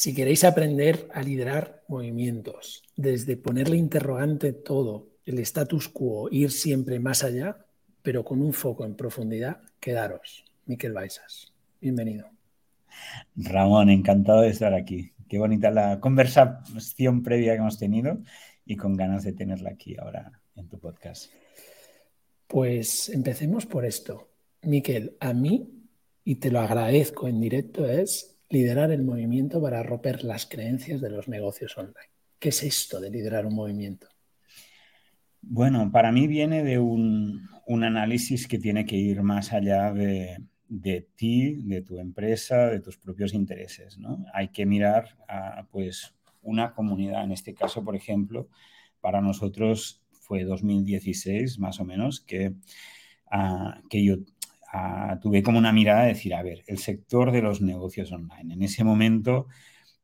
Si queréis aprender a liderar movimientos, desde ponerle interrogante todo, el status quo, ir siempre más allá, pero con un foco en profundidad, quedaros. Miquel Baisas, bienvenido. Ramón, encantado de estar aquí. Qué bonita la conversación previa que hemos tenido y con ganas de tenerla aquí ahora en tu podcast. Pues empecemos por esto. Miquel, a mí, y te lo agradezco en directo, es Liderar el movimiento para romper las creencias de los negocios online. ¿Qué es esto de liderar un movimiento? Bueno, para mí viene de un, análisis que tiene que ir más allá de, ti, de tu empresa, de tus propios intereses. ¿no? Hay que mirar a pues, una comunidad. En este caso, por ejemplo, para nosotros fue 2016 más o menos que, uh, que yo tuve como una mirada de decir, a ver, el sector de los negocios online. En ese momento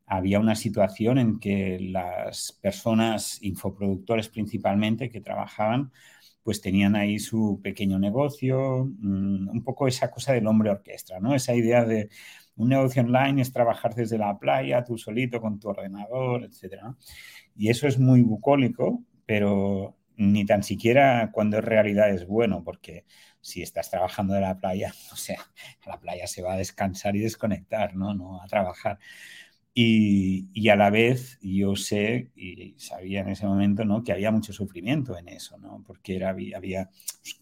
había una situación en que las personas, infoproductores principalmente, que trabajaban, pues tenían ahí su pequeño negocio, mm, un poco esa cosa del hombre orquestra, ¿no? Esa idea de un negocio online es trabajar desde la playa, tú solito con tu ordenador, etc. Y eso es muy bucólico, pero ni tan siquiera cuando es realidad es bueno, porque si estás trabajando de la playa, o sea, la playa se va a descansar y desconectar, ¿no? No a trabajar. Y, a la vez yo sé y sabía en ese momento ¿no? que había mucho sufrimiento en eso, ¿no? porque era, había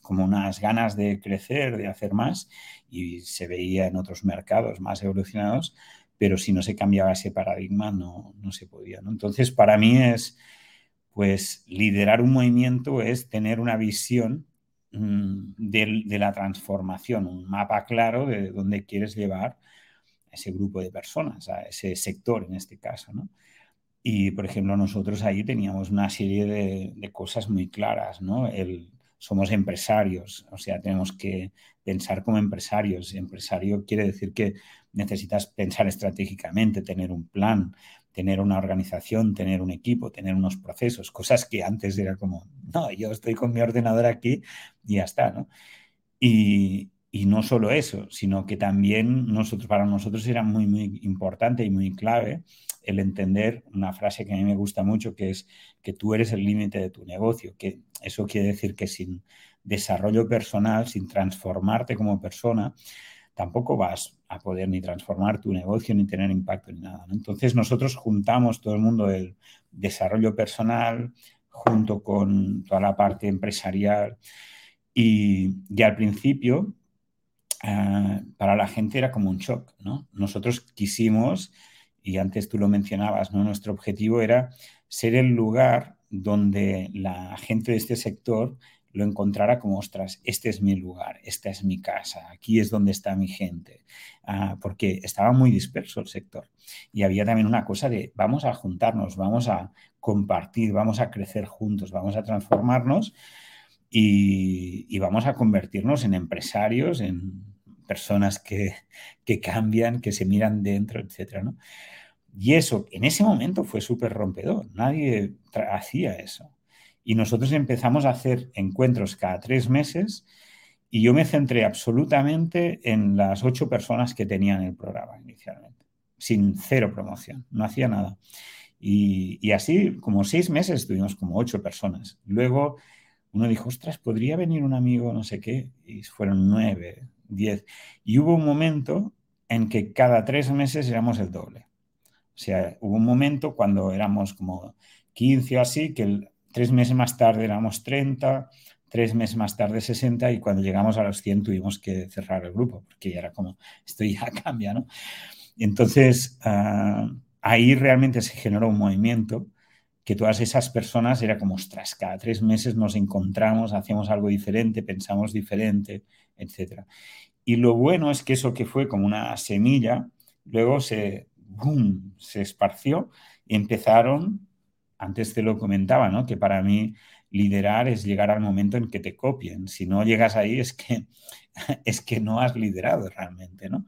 como unas ganas de crecer, de hacer más y se veía en otros mercados más evolucionados, pero si no se cambiaba ese paradigma no, no se podía. Entonces, para mí es, pues, liderar un movimiento es tener una visión Mm, de, la transformación, un mapa claro de dónde quieres llevar a ese grupo de personas, a ese sector en este caso. Y, por ejemplo, nosotros ahí teníamos una serie de, cosas muy claras. ¿no? El, somos empresarios, o sea, tenemos que pensar como empresarios. Empresario quiere decir que necesitas pensar estratégicamente, tener un plan, tener una organización, tener un equipo, tener unos procesos, cosas que antes era como, no, yo estoy con mi ordenador aquí y ya está, ¿no? Y, no solo eso, sino que también nosotros, para nosotros era muy, muy importante y muy clave el entender una frase que a mí me gusta mucho, que es que tú eres el límite de tu negocio, que eso quiere decir que sin desarrollo personal, sin transformarte como persona, tampoco vas poder ni transformar tu negocio ni tener impacto ni nada. Entonces nosotros juntamos todo el mundo del desarrollo personal junto con toda la parte empresarial y, ya al principio ah, para la gente era como un shock, ¿no? Nosotros quisimos, y antes tú lo mencionabas. Nuestro objetivo era ser el lugar donde la gente de este sector lo encontrara como, ostras, este es mi lugar, esta es mi casa, aquí es donde está mi gente, ah, porque estaba muy disperso el sector. Y había también una cosa de, vamos a juntarnos, vamos a compartir, vamos a crecer juntos, vamos a transformarnos y, vamos a convertirnos en empresarios, en personas que, que cambian, que se miran dentro, etc. ¿no? Y eso, en ese momento fue súper rompedor, nadie hacía eso. Y nosotros empezamos a hacer encuentros cada tres meses y yo me centré absolutamente en las ocho personas que tenían el programa inicialmente, sin cero promoción, no hacía nada. Y, así, como seis meses, tuvimos como ocho personas. Luego uno dijo, ostras, podría venir un amigo, no sé qué, y fueron nueve, diez. Y hubo un momento en que cada tres meses éramos el doble. O sea, hubo un momento cuando éramos como 15 o así, que el, Tres meses más tarde éramos 30, tres meses más tarde 60 y cuando llegamos a los 100 tuvimos que cerrar el grupo porque ya era como, esto ya cambia, ¿no? Entonces ah, ahí realmente se generó un movimiento que todas esas personas era como, ostras, cada tres meses nos encontramos, hacemos algo diferente, pensamos diferente, etc. Y lo bueno es que eso que fue como una semilla, luego se, boom, se esparció y empezaron antes te lo comentaba, ¿no? Que para mí liderar es llegar al momento en que te copien. Si no llegas ahí es que, es que no has liderado realmente, ¿no?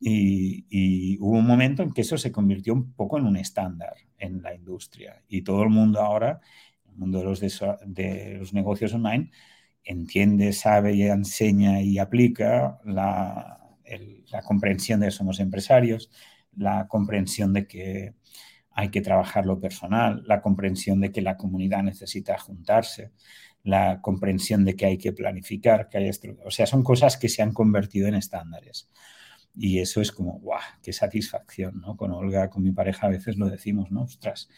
Y, hubo un momento en que eso se convirtió un poco en un estándar en la industria. Y todo el mundo ahora, el mundo de los, de, los negocios online, entiende, sabe y enseña y aplica la, la comprensión de somos empresarios, la comprensión de que hay que trabajar lo personal, la comprensión de que la comunidad necesita juntarse, la comprensión de que hay que planificar, que hay o sea, son cosas que se han convertido en estándares. Y eso es como, guau, qué satisfacción, ¿no? Con Olga, con mi pareja, a veces lo decimos, ¿no? Ostras.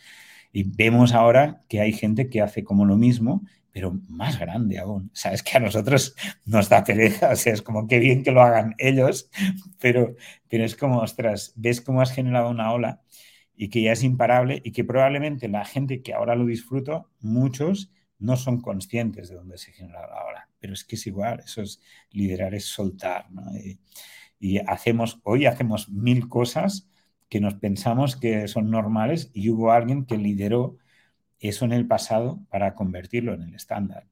Y vemos ahora que hay gente que hace como lo mismo, pero más grande aún. Sabes que a nosotros nos da pereza, o sea, es como que bien que lo hagan ellos, pero, pero es como, ostras, ves cómo has generado una ola y que ya es imparable y que probablemente la gente que ahora lo disfruto, muchos no son conscientes de dónde se genera ola. Pero es que es igual, eso es liderar, es soltar. ¿no? Y, y hacemos, hoy hacemos mil cosas que nos pensamos que son normales y hubo alguien que lideró eso en el pasado para convertirlo en el estándar.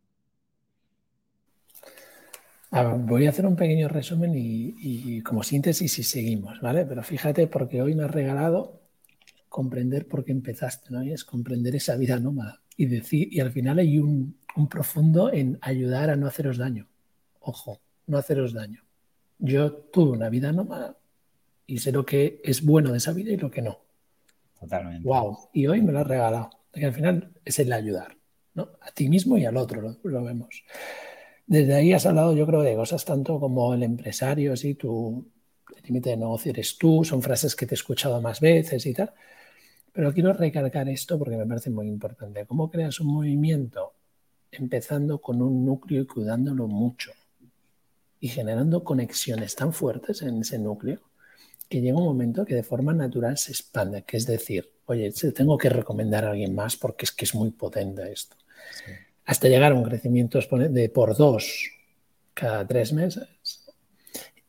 voy a hacer un pequeño resumen y, como síntesis y seguimos, ¿vale? Pero fíjate porque hoy me has regalado comprender por qué empezaste, ¿no? Y es comprender esa vida nómada y decir, y al final hay un, un profundo en ayudar a no haceros daño. Ojo, no haceros daño. Yo tuve una vida nómada y sé lo que es bueno de esa vida y lo que no. Totalmente. Wow. Y hoy me lo has regalado que al final es el ayudar, ¿no? A ti mismo y al otro, lo, vemos. Desde ahí has hablado, yo creo, de cosas tanto como el empresario, sí, tu límite de negocio eres tú, son frases que te he escuchado más veces y tal. Pero quiero recalcar esto porque me parece muy importante. ¿Cómo creas un movimiento? Empezando con un núcleo y cuidándolo mucho y generando conexiones tan fuertes en ese núcleo que llega un momento que de forma natural se expande, que es decir, oye, tengo que recomendar a alguien más porque es que es muy potente esto. Hasta llegar a un crecimiento de por dos cada tres meses.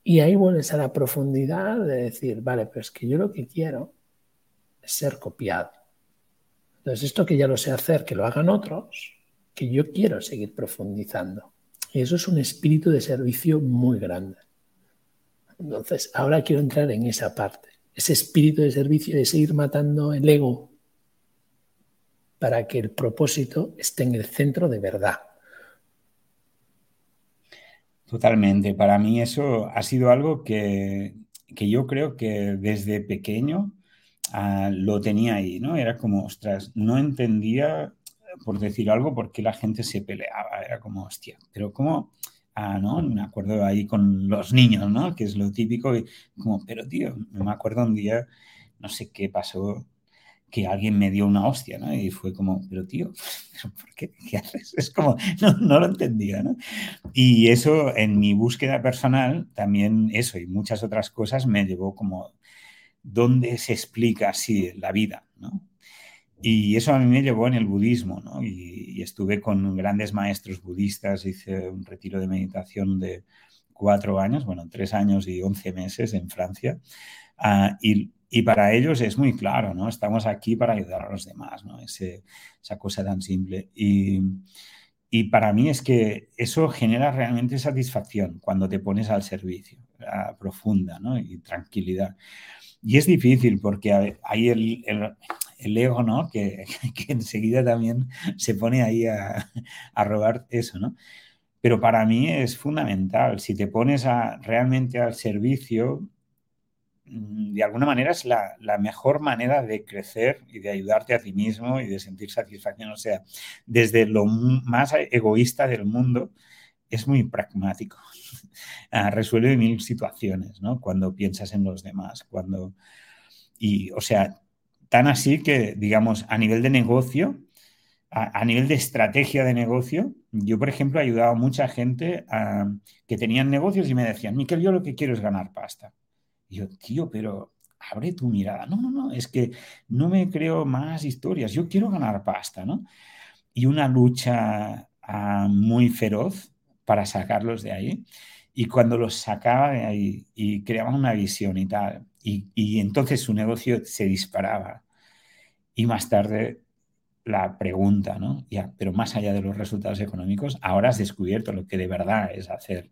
Y ahí vuelves a la profundidad de decir, vale, pero es que yo lo que quiero ser copiado. Entonces, esto que ya lo sé hacer, que lo hagan otros, que yo quiero seguir profundizando. Y eso es un espíritu de servicio muy grande. Entonces, ahora quiero entrar en esa parte, ese espíritu de servicio, de seguir matando el ego para que el propósito esté en el centro de verdad. Totalmente. Para mí eso ha sido algo que, yo creo que desde pequeño ah, lo tenía ahí, ¿no? Era como, ostras, no entendía, por decir algo, por qué la gente se peleaba. Era como, hostia, pero ¿cómo? ¿no? Me acuerdo ahí con los niños, ¿no? Que es lo típico, como, pero tío, me acuerdo un día, no sé qué pasó, que alguien me dio una hostia, ¿no? Y fue como, pero tío, ¿por qué? ¿Qué haces? Es como, no, lo entendía, ¿no? Y eso en mi búsqueda personal, también eso y muchas otras cosas me llevó como, ¿dónde se explica así la vida, ¿no? Y eso a mí me llevó en el budismo, ¿no? Y, estuve con grandes maestros budistas, hice un retiro de meditación de cuatro años, bueno, tres años y once meses en Francia. Ah, y, para ellos es muy claro, ¿no? Estamos aquí para ayudar a los demás, ¿no? Esa cosa tan simple. Y, y para mí es que eso genera realmente satisfacción cuando te pones al servicio, profunda, ¿no? Y tranquilidad. Y es difícil porque hay el, el, ego, ¿no? Que, que, enseguida también se pone ahí a, a, robar eso, ¿no? Pero para mí es fundamental. Si te pones a, realmente al servicio, mm, de alguna manera es la, la, mejor manera de crecer y de ayudarte a ti mismo y de sentir satisfacción. O sea, desde lo más egoísta del mundo, es muy pragmático. Resuelve mil situaciones, ¿no? Cuando piensas en los demás, cuando... Y, o sea, tan así que, digamos, a nivel de negocio, a, nivel de estrategia de negocio, yo, por ejemplo, he ayudado a mucha gente que tenían negocios y me decían, Miquel, yo lo que quiero es ganar pasta. Y yo, tío, pero abre tu mirada. No, no, no, es que no me creo más historias, yo quiero ganar pasta, ¿no? Y una lucha ah, muy feroz para sacarlos de ahí. Y cuando los sacaba de ahí y creaban una visión y tal, y, entonces su negocio se disparaba. Y más tarde la pregunta, ¿no? Ya, pero más allá de los resultados económicos, ahora has descubierto lo que de verdad es hacer,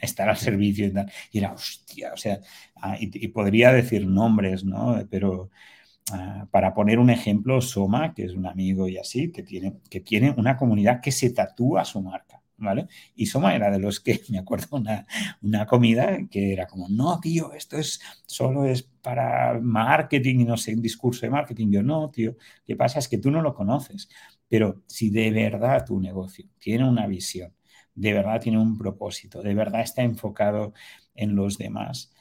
estar al servicio y tal. Y era, hostia, o sea, ah, y, podría decir nombres, ¿no? Pero ah, para poner un ejemplo, Soma, que es un amigo y así, que tiene, que tiene una comunidad que se tatúa su marca. Y Soma era de los que, me acuerdo, una, una comida que era como, no, tío, esto es solo es para marketing no sé, un discurso de marketing. Yo, no, tío, ¿qué pasa? Es que tú no lo conoces. Pero si de verdad tu negocio tiene una visión, de verdad tiene un propósito, de verdad está enfocado en los demás,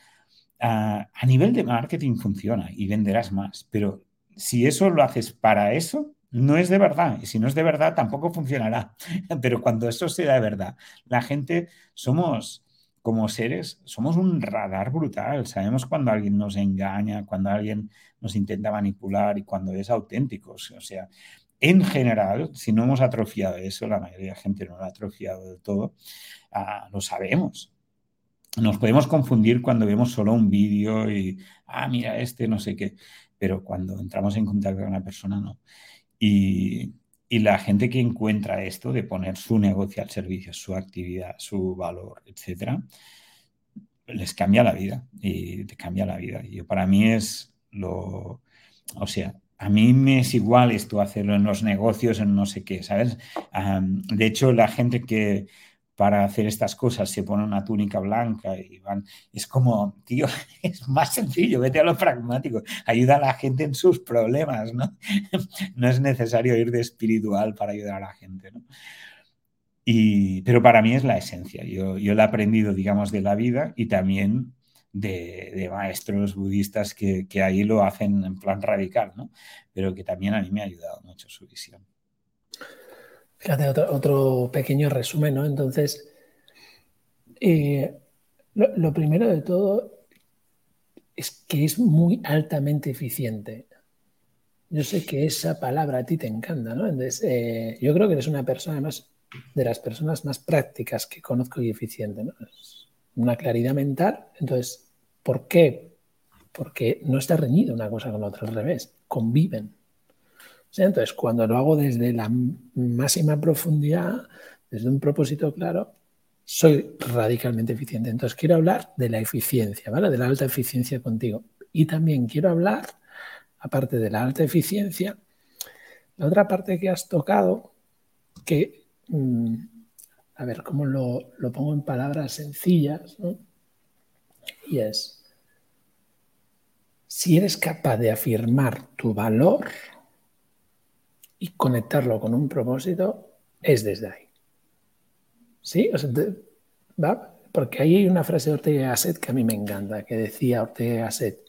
a nivel de marketing funciona y venderás más. Pero si eso lo haces para eso, no es de verdad. Y si no es de verdad, tampoco funcionará. Pero cuando eso sea de verdad, la gente somos como seres, somos un radar brutal. Sabemos cuando alguien nos engaña, cuando alguien nos intenta manipular y cuando es auténtico. O sea, en general, si no hemos atrofiado eso, la mayoría de la gente no lo ha atrofiado del todo, ah, lo sabemos. Nos podemos confundir cuando vemos solo un vídeo y, ah, mira, este no sé qué, pero cuando entramos en contacto con una persona, no. Y, la gente que encuentra esto de poner su negocio al servicio, su actividad, su valor, etcétera, les cambia la vida y te cambia la vida. Y para mí es lo, o sea, a mí me es igual esto hacerlo en los negocios, en no sé qué, ¿sabes? de hecho, la gente que, para hacer estas cosas se pone una túnica blanca y van. Es como, tío, es más sencillo, vete a lo pragmático, ayuda a la gente en sus problemas, ¿no? No es necesario ir de espiritual para ayudar a la gente, ¿no? Y, pero para mí es la esencia. Yo, yo lo he aprendido, digamos, de la vida y también de, maestros budistas que, que, ahí lo hacen en plan radical, ¿no? Pero que también a mí me ha ayudado mucho su visión. Fíjate, otro, pequeño resumen, ¿no? Entonces, eh, lo, primero de todo es que es muy altamente eficiente. Yo sé que esa palabra a ti te encanta, ¿no? Entonces, eh, yo creo que eres una persona más de las personas más prácticas que conozco y eficiente, ¿no? Es una claridad mental. Entonces, ¿por qué? Porque no está reñido una cosa con otra, al revés, conviven. Entonces, cuando lo hago desde la máxima profundidad, desde un propósito claro, soy radicalmente eficiente. Entonces, quiero hablar de la eficiencia, ¿vale? De la alta eficiencia contigo. Y también quiero hablar, aparte de la alta eficiencia, la otra parte que has tocado, que, mm, a ver, ¿cómo lo, pongo en palabras sencillas? Y es, si eres capaz de afirmar tu valor, y conectarlo con un propósito es desde ahí. ¿Sí? ¿va? Porque ahí hay una frase de Ortega Gasset que a mí me encanta, que decía Ortega Gasset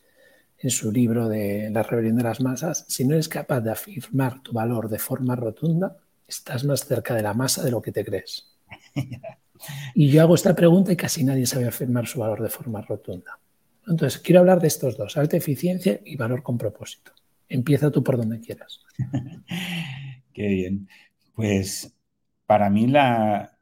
en su libro de La rebelión de las masas, si no eres capaz de afirmar tu valor de forma rotunda, estás más cerca de la masa de lo que te crees. Y yo hago esta pregunta y casi nadie sabe afirmar su valor de forma rotunda. Entonces, quiero hablar de estos dos, alta eficiencia y valor con propósito. Empieza tú por donde quieras. Qué bien. Pues para mí la,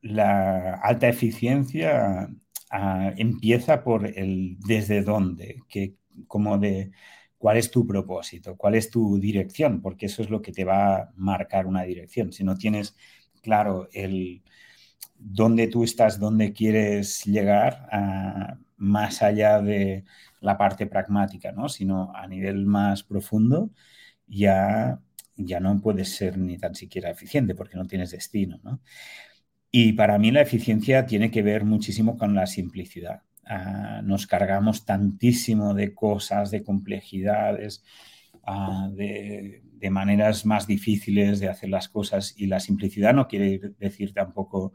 alta eficiencia ah, empieza por el desde dónde, que, como de cuál es tu propósito, cuál es tu dirección, porque eso es lo que te va a marcar una dirección. Si no tienes claro el dónde tú estás, dónde quieres llegar, ah, más allá de la parte pragmática, ¿no? sino a nivel más profundo, ya, ya no puedes ser ni tan siquiera eficiente porque no tienes destino. Y para mí la eficiencia tiene que ver muchísimo con la simplicidad. Ah, nos cargamos tantísimo de cosas, de complejidades, ah, de, de, maneras más difíciles de hacer las cosas y la simplicidad no quiere decir tampoco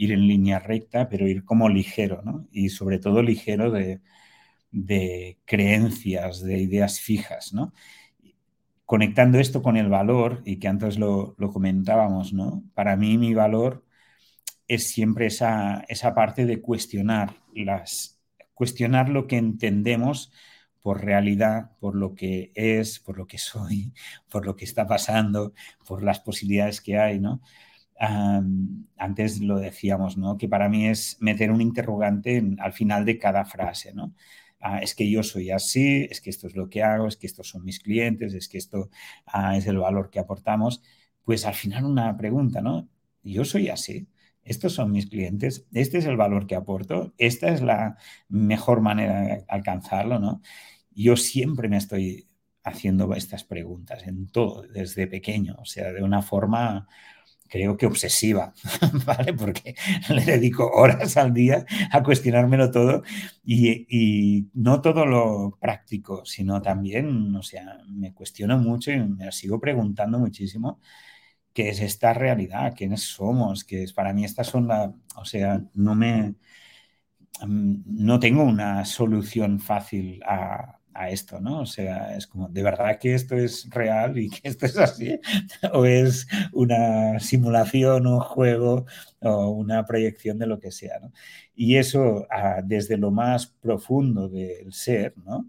ir en línea recta, pero ir como ligero, ¿no? Y sobre todo ligero de, de creencias, de ideas fijas, ¿no? Conectando esto con el valor, y que antes lo, comentábamos, ¿no? Para mí mi valor es siempre esa, esa parte de cuestionar las, cuestionar lo que entendemos por realidad, por lo que es, por lo que soy, por lo que está pasando, por las posibilidades que hay, ¿no? Antes lo decíamos, ¿no? Que para mí es meter un interrogante al final de cada frase, ¿no? Ah, es que yo soy así, es que esto es lo que hago, es que estos son mis clientes, es que esto ah, es el valor que aportamos, pues al final una pregunta, ¿no? Yo soy así, estos son mis clientes, este es el valor que aporto, esta es la mejor manera de alcanzarlo, ¿no? Yo siempre me estoy haciendo estas preguntas en todo, desde pequeño, o sea, de una forma creo que obsesiva, ¿vale? Porque le dedico horas al día a cuestionármelo todo y, no todo lo práctico, sino también, o sea, me cuestiono mucho y me sigo preguntando muchísimo qué es esta realidad, quiénes somos, que es para mí estas son la, o sea, no me, mm, no tengo una solución fácil a, a esto, ¿no? O sea, es como, ¿de verdad que esto es real y que esto es así? ¿O es una simulación, un juego o una proyección de lo que sea, ¿no? Y eso desde lo más profundo del ser, ¿no?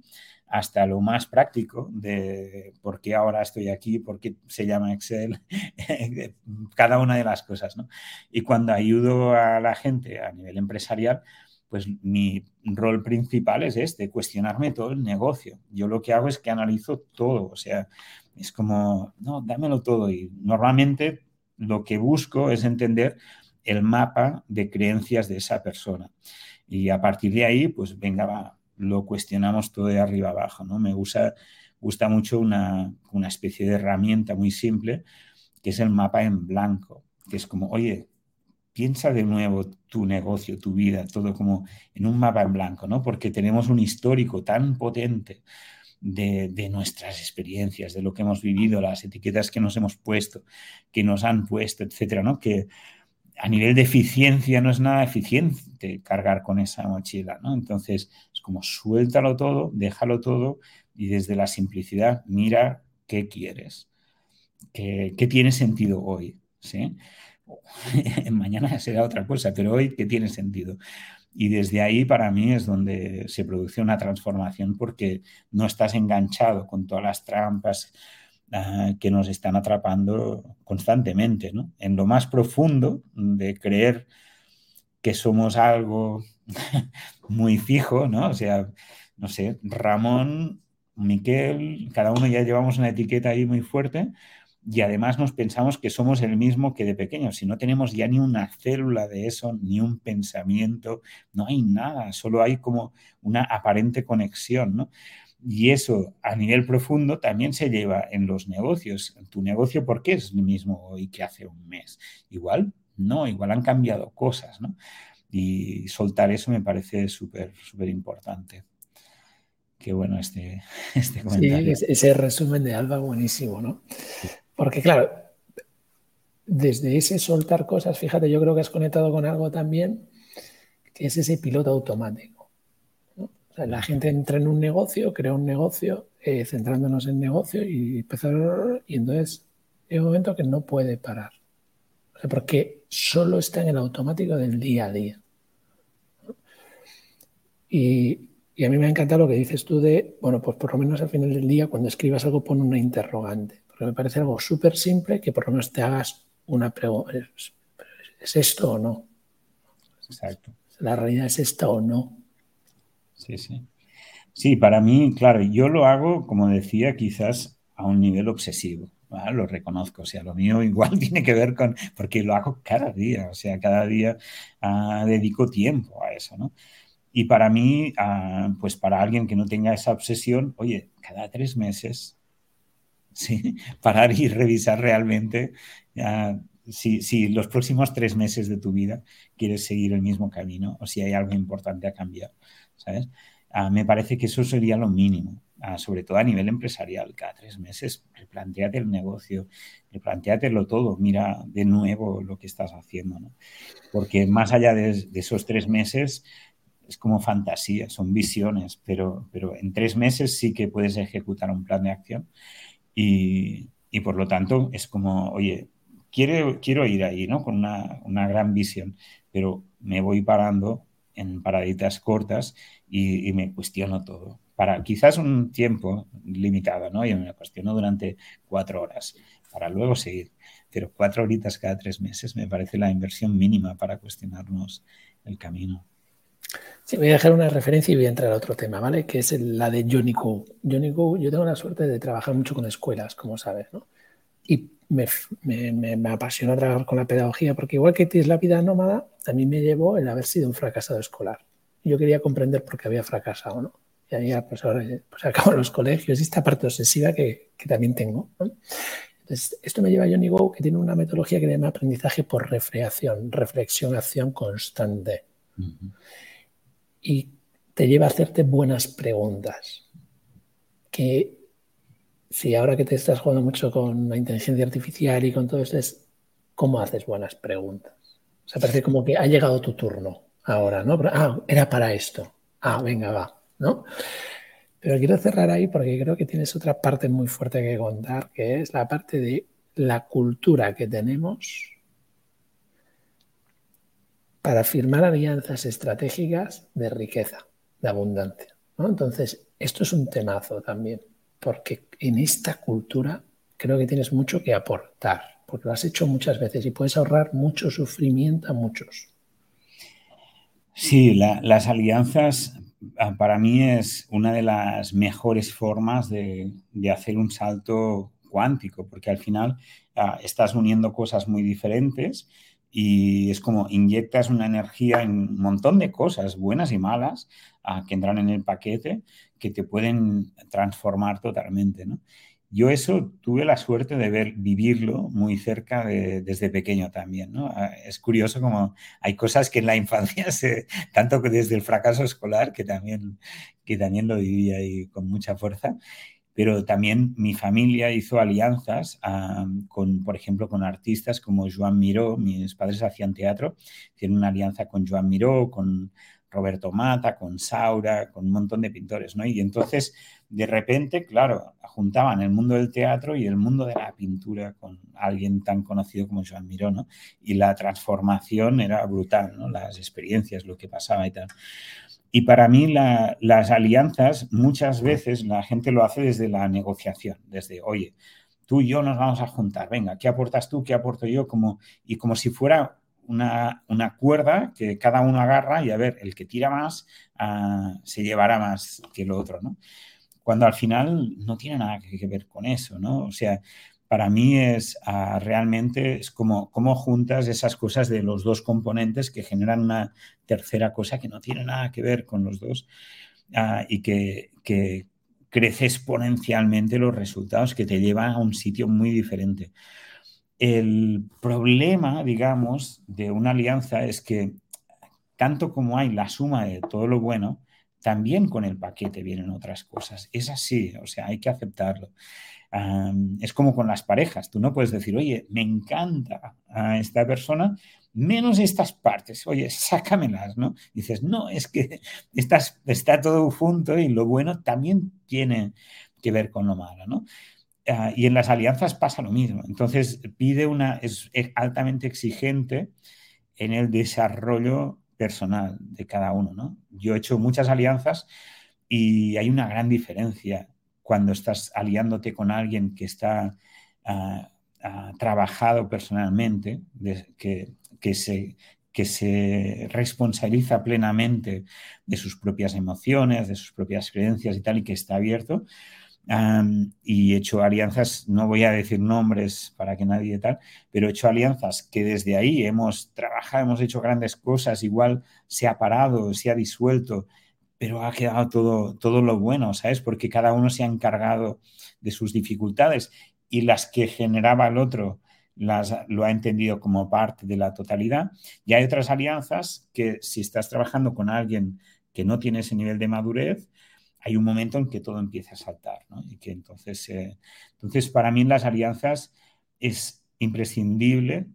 hasta lo más práctico de por qué ahora estoy aquí, por qué se llama Excel, cada una de las cosas. ¿no? Y cuando ayudo a la gente a nivel empresarial, pues mi rol principal es este, cuestionarme todo el negocio. Yo lo que hago es que analizo todo, o sea, es como, no, dámelo todo. Y normalmente lo que busco es entender el mapa de creencias de esa persona. Y a partir de ahí, pues venga, lo cuestionamos todo de arriba abajo, ¿no? Me gusta, gusta mucho una, una especie de herramienta muy simple, que es el mapa en blanco, que es como, oye, piensa de nuevo tu negocio, tu vida, todo como en un mapa en blanco, ¿no? Porque tenemos un histórico tan potente de, nuestras experiencias, de lo que hemos vivido, las etiquetas que nos hemos puesto, que nos han puesto, etcétera, ¿no? Que a nivel de eficiencia no es nada eficiente cargar con esa mochila, ¿no? Entonces, es como suéltalo todo, déjalo todo y desde la simplicidad mira qué quieres, qué, qué tiene sentido hoy, ¿sí? mañana será otra cosa, pero hoy que tiene sentido. Y desde ahí para mí es donde se produce una transformación porque no estás enganchado con todas las trampas ah, que nos están atrapando constantemente, ¿no? En lo más profundo de creer que somos algo muy fijo, ¿no? O sea, no sé, Ramón, Miquel, cada uno ya llevamos una etiqueta ahí muy fuerte y además nos pensamos que somos el mismo que de pequeños. Si no tenemos ya ni una célula de eso, ni un pensamiento, no hay nada, solo hay como una aparente conexión, ¿no? Y eso a nivel profundo también se lleva en los negocios. Tu negocio, ¿por qué es el mismo hoy que hace un mes? Igual, no, igual han cambiado cosas, ¿no? Y soltar eso me parece súper, súper importante. Qué bueno este, este comentario. Sí, ese resumen de Alba buenísimo, ¿no? Porque claro, desde ese soltar cosas, fíjate, yo creo que has conectado con algo también, que es ese piloto automático. la gente entra en un negocio, crea un negocio, eh, centrándonos en negocio y empezar, y entonces hay un momento que no puede parar. porque solo está en el automático del día a día. Y, y a mí me ha encantado lo que dices tú de, bueno, pues por lo menos al final del día, cuando escribas algo, pon una interrogante me parece algo súper simple que por lo menos te hagas una pregunta. ¿Es esto o no? Exacto. ¿La realidad es esta o no? Sí, sí. Sí, para mí, claro, yo lo hago, como decía, quizás a un nivel obsesivo. Lo reconozco, o sea, lo mío igual tiene que ver con, porque lo hago cada día, o sea, cada día ah, dedico tiempo a eso, ¿no? Y para mí, ah, pues para alguien que no tenga esa obsesión, oye, cada tres meses ¿sí? parar y revisar realmente si, los próximos tres meses de tu vida quieres seguir el mismo camino o si hay algo importante a cambiar, ¿sabes? Ah, me parece que eso sería lo mínimo, ah, sobre todo a nivel empresarial. Cada tres meses replanteate el negocio, replanteatelo todo, mira de nuevo lo que estás haciendo, ¿no? Porque más allá de, esos tres meses es como fantasía, son visiones, pero, pero en tres meses sí que puedes ejecutar un plan de acción y, por lo tanto es como, oye, quiero, quiero ir ahí, ¿no? Con una, gran visión, pero me voy parando en paraditas cortas y, me cuestiono todo. Para quizás un tiempo limitado, ¿no? Yo me cuestiono durante cuatro horas para luego seguir. Pero cuatro horitas cada tres meses me parece la inversión mínima para cuestionarnos el camino. Sí, voy a dejar una referencia y voy a entrar a otro tema, ¿vale? Que es la de Johnny Go. Johnny Go, yo tengo la suerte de trabajar mucho con escuelas, como sabes, ¿no? Y me, apasiona trabajar con la pedagogía porque igual que tienes la vida nómada, a mí me llevó el haber sido un fracasado escolar. Yo quería comprender por qué había fracasado, ¿no? Y ahí pues ahora pues acabo los colegios y esta parte obsesiva que, también tengo. esto me lleva a Johnny Go, que tiene una metodología que se llama aprendizaje por reflexión, reflexión, acción constante. Y te lleva a hacerte buenas preguntas. Que si ahora que te estás jugando mucho con la inteligencia artificial y con todo esto, es cómo haces buenas preguntas. O sea, parece como que ha llegado tu turno ahora, ¿no? Ah, era para esto. Ah, venga, va, ¿no? Pero quiero cerrar ahí porque creo que tienes otra parte muy fuerte que contar, que es la parte de la cultura que tenemos para firmar alianzas estratégicas de riqueza, de abundancia. Entonces, esto es un temazo también, porque en esta cultura creo que tienes mucho que aportar, porque lo has hecho muchas veces y puedes ahorrar mucho sufrimiento a muchos. Sí, las alianzas Ah, para mí es una de las mejores formas de, hacer un salto cuántico, porque al final ah, estás uniendo cosas muy diferentes y es como inyectas una energía en un montón de cosas, buenas y malas, ah, que entran en el paquete, que te pueden transformar totalmente. Yo eso tuve la suerte de ver, vivirlo muy cerca desde pequeño también. Ah, es curioso como hay cosas que en la infancia, se, tanto que desde el fracaso escolar, que también, que también lo vivía ahí con mucha fuerza, pero también mi familia hizo alianzas con, por ejemplo, con artistas como Joan Miró, mis padres hacían teatro, hicieron una alianza con Joan Miró, con Roberto Mata, con Saura, con un montón de pintores, ¿no? Y entonces, de repente, claro, juntaban el mundo del teatro y el mundo de la pintura con alguien tan conocido como Joan Miró, ¿no? Y la transformación era brutal, ¿no? Las experiencias, lo que pasaba y tal. Y para mí las alianzas muchas veces la gente lo hace desde la negociación, desde, oye, tú y yo nos vamos a juntar, venga, ¿qué aportas tú? ¿Qué aporto yo? Como, y como si fuera una, cuerda que cada uno agarra y a ver, el que tira más ah, se llevará más que el otro, ¿no? Cuando al final no tiene nada que, ver con eso, ¿no? O sea, para mí es ah, realmente es como cómo juntas esas cosas de los dos componentes que generan una tercera cosa que no tiene nada que ver con los dos ah, y que, que crece exponencialmente los resultados que te llevan a un sitio muy diferente. El problema, digamos, de una alianza es que tanto como hay la suma de todo lo bueno, también con el paquete vienen otras cosas. Es así, o sea, hay que aceptarlo. Es como con las parejas. Tú no puedes decir, oye, me encanta a esta persona, menos estas partes. Oye, sácamelas, ¿no? Dices, no, es que estás, está todo junto y lo bueno también tiene que ver con lo malo, ¿no? Ah, y en las alianzas pasa lo mismo. Entonces, pide una, es, altamente exigente en el desarrollo personal de cada uno. ¿no? Yo he hecho muchas alianzas y hay una gran diferencia cuando estás aliándote con alguien que está ah, ah, trabajado personalmente, que, que, se, que se responsabiliza plenamente de sus propias emociones, de sus propias creencias y tal, y que está abierto, y he hecho alianzas, no voy a decir nombres para que nadie tal, pero he hecho alianzas que desde ahí hemos trabajado, hemos hecho grandes cosas, igual se ha parado, se ha disuelto, pero ha quedado todo, todo lo bueno, ¿sabes? Porque cada uno se ha encargado de sus dificultades y las que generaba el otro las, lo ha entendido como parte de la totalidad. Y hay otras alianzas que si estás trabajando con alguien que no tiene ese nivel de madurez, hay un momento en que todo empieza a saltar. Y que entonces, eh, entonces para mí en las alianzas es imprescindible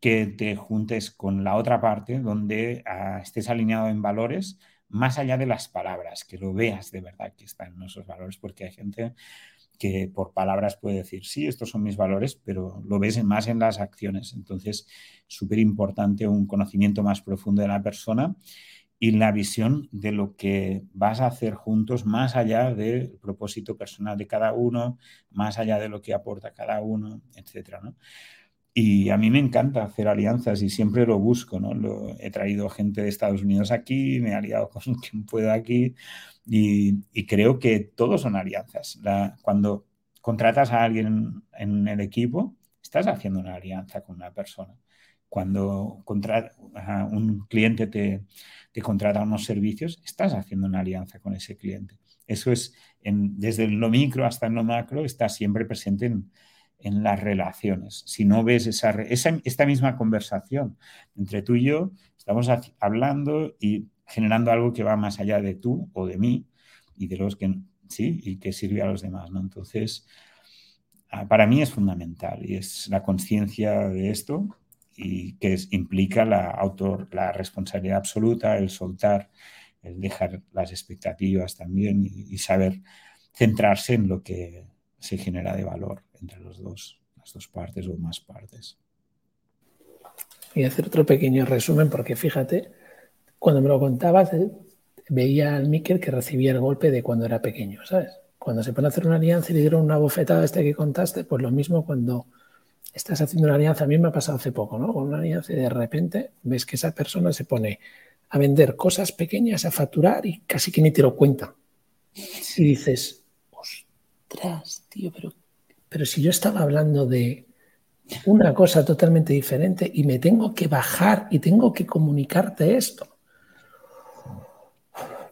que te juntes con la otra parte donde ah, estés alineado en valores más allá de las palabras, que lo veas de verdad que están esos valores, porque hay gente que por palabras puede decir, sí, estos son mis valores, pero lo ves más en las acciones. Entonces, súper importante un conocimiento más profundo de la persona y la visión de lo que vas a hacer juntos más allá del propósito personal de cada uno, más allá de lo que aporta cada uno, etcétera, ¿no? Y a mí me encanta hacer alianzas y siempre lo busco, ¿no? Lo, he traído gente de Estados Unidos aquí, me he aliado con quien pueda aquí y, creo que todos son alianzas. Cuando contratas a alguien en el equipo, estás haciendo una alianza con una persona. Cuando un cliente te, te, contrata unos servicios, estás haciendo una alianza con ese cliente. Eso es, desde lo micro hasta lo macro, está siempre presente en, en las relaciones. Si no ves esa, esta misma conversación entre tú y yo, estamos hablando y generando algo que va más allá de tú o de mí y de los que sí y que sirve a los demás, ¿no? Entonces, ah, para mí es fundamental y es la conciencia de esto y que implica la autor, la responsabilidad absoluta, el soltar, el dejar las expectativas también y saber centrarse en lo que se genera de valor entre los dos, las dos partes o más partes. Y hacer otro pequeño resumen, porque fíjate, cuando me lo contabas, eh, veía al Miquel que recibía el golpe de cuando era pequeño, ¿sabes? Cuando se pone a hacer una alianza y le dieron una bofetada este que contaste, pues lo mismo cuando estás haciendo una alianza, a mí me ha pasado hace poco, ¿no? Con una alianza y de repente ves que esa persona se pone a vender cosas pequeñas, a facturar y casi que ni te lo cuenta. Y dices, ostras, tío, pero pero si yo estaba hablando de una cosa totalmente diferente y me tengo que bajar y tengo que comunicarte esto.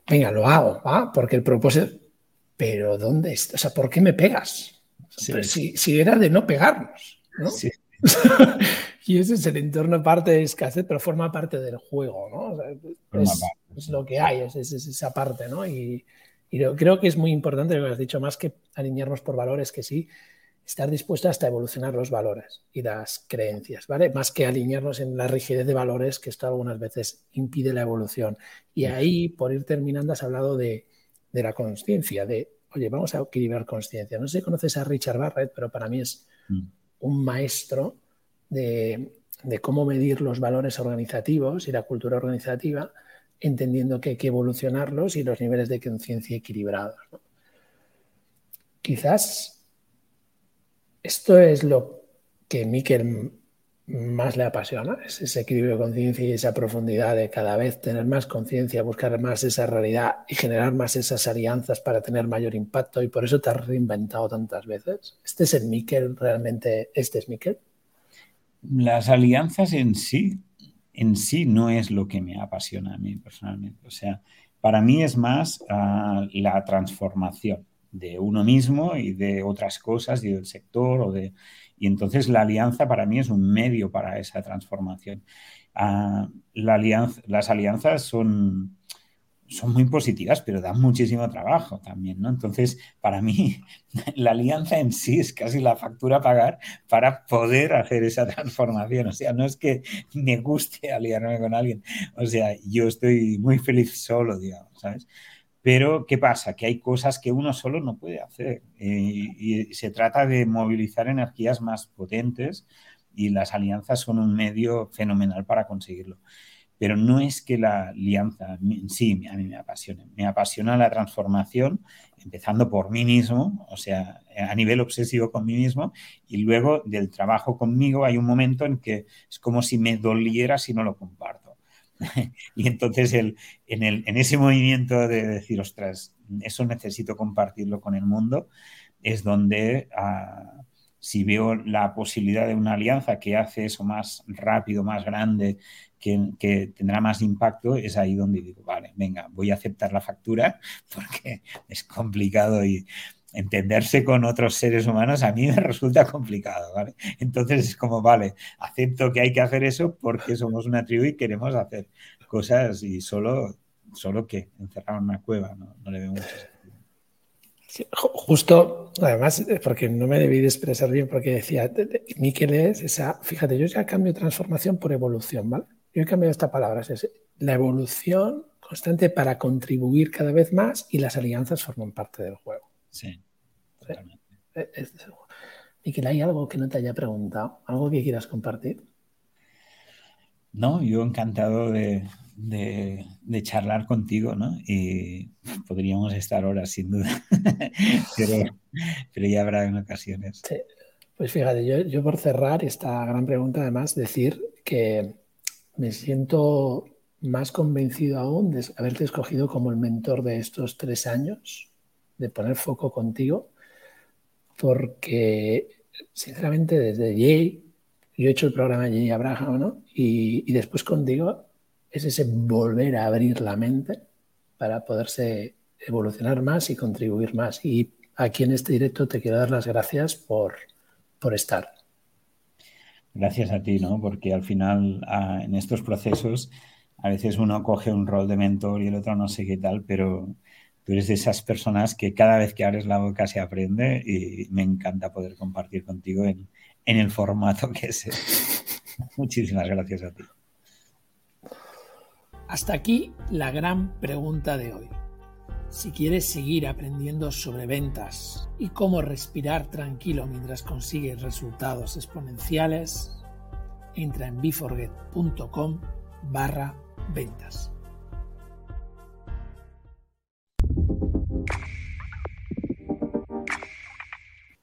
Venga, lo hago, ¿va? Porque el propósito... Pero ¿dónde está? O sea, ¿por qué me pegas? si, si, era de no pegarnos, ¿no? Sí. y ese es el entorno parte de escasez, pero forma parte del juego, ¿no? es, lo que hay, es, esa parte, ¿no? Y, y, creo que es muy importante lo que has dicho, más que alinearnos por valores, que sí, estar dispuesto hasta evolucionar los valores y las creencias, ¿vale? Más que alinearnos en la rigidez de valores, que esto algunas veces impide la evolución. Y ahí, por ir terminando, has hablado de, la conciencia, de, oye, vamos a equilibrar conciencia. No sé si conoces a Richard Barrett, pero para mí es mm. un maestro de, cómo medir los valores organizativos y la cultura organizativa, entendiendo que hay que evolucionarlos y los niveles de conciencia equilibrados. Quizás esto es lo que Miquel más le apasiona, es ese equilibrio de conciencia y esa profundidad de cada vez tener más conciencia, buscar más esa realidad y generar más esas alianzas para tener mayor impacto y por eso te has reinventado tantas veces. ¿Este es el Miquel realmente? ¿Este es Miquel? Las alianzas en sí, en sí no es lo que me apasiona a mí personalmente. O sea, para mí es más ah, la transformación de uno mismo y de otras cosas y del sector o de y entonces la alianza para mí es un medio para esa transformación. Ah, la alianza, las alianzas son, son muy positivas, pero dan muchísimo trabajo también, ¿no? Entonces, para mí, la alianza en sí es casi la factura a pagar para poder hacer esa transformación. O sea, no es que me guste aliarme con alguien. O sea, yo estoy muy feliz solo, digamos, ¿sabes? Pero, ¿qué pasa? Que hay cosas que uno solo no puede hacer. Y se trata de movilizar energías más potentes y las alianzas son un medio fenomenal para conseguirlo. Pero no es que la alianza en sí a mí me apasione. Me apasiona la transformación, empezando por mí mismo, o sea, a nivel obsesivo con mí mismo, y luego del trabajo conmigo hay un momento en que es como si me doliera si no lo comparto. y entonces el, en, el, en, ese movimiento de decir, ostras, eso necesito compartirlo con el mundo, es donde ah, si veo la posibilidad de una alianza que hace eso más rápido, más grande, que, que, tendrá más impacto, es ahí donde digo, vale, venga, voy a aceptar la factura porque es complicado y entenderse con otros seres humanos a mí me resulta complicado, ¿vale? Entonces es como, vale, acepto que hay que hacer eso porque somos una tribu y queremos hacer cosas y solo, solo que encerrar en una cueva, no, le veo mucho sentido. justo, además, porque no me debí de expresar bien, porque decía, Miquel es esa, fíjate, yo ya cambio transformación por evolución, ¿vale? Yo he cambiado esta palabra, es la evolución constante para contribuir cada vez más y las alianzas forman parte del juego. Sí. ¿Y que hay algo que no te haya preguntado? ¿Algo que quieras compartir? No, yo encantado de, charlar contigo, ¿no? Y podríamos estar horas sin duda, pero, ya habrá en ocasiones. Pues fíjate, yo, yo por cerrar esta gran pregunta, además, decir que me siento más convencido aún de haberte escogido como el mentor de estos tres años de poner foco contigo, porque sinceramente desde Jay, yo he hecho el programa Jay Abraham, ¿no? Y, después contigo es ese volver a abrir la mente para poderse evolucionar más y contribuir más. Y aquí en este directo te quiero dar las gracias por, por estar. Gracias a ti, ¿no? Porque al final en estos procesos a veces uno coge un rol de mentor y el otro no sé qué tal, pero tú eres de esas personas que cada vez que abres la boca se aprende y me encanta poder compartir contigo en, en el formato que es. Muchísimas gracias a ti. Hasta aquí la gran pregunta de hoy. Si quieres seguir aprendiendo sobre ventas y cómo respirar tranquilo mientras consigues resultados exponenciales, entra en biforget.com barra ventas.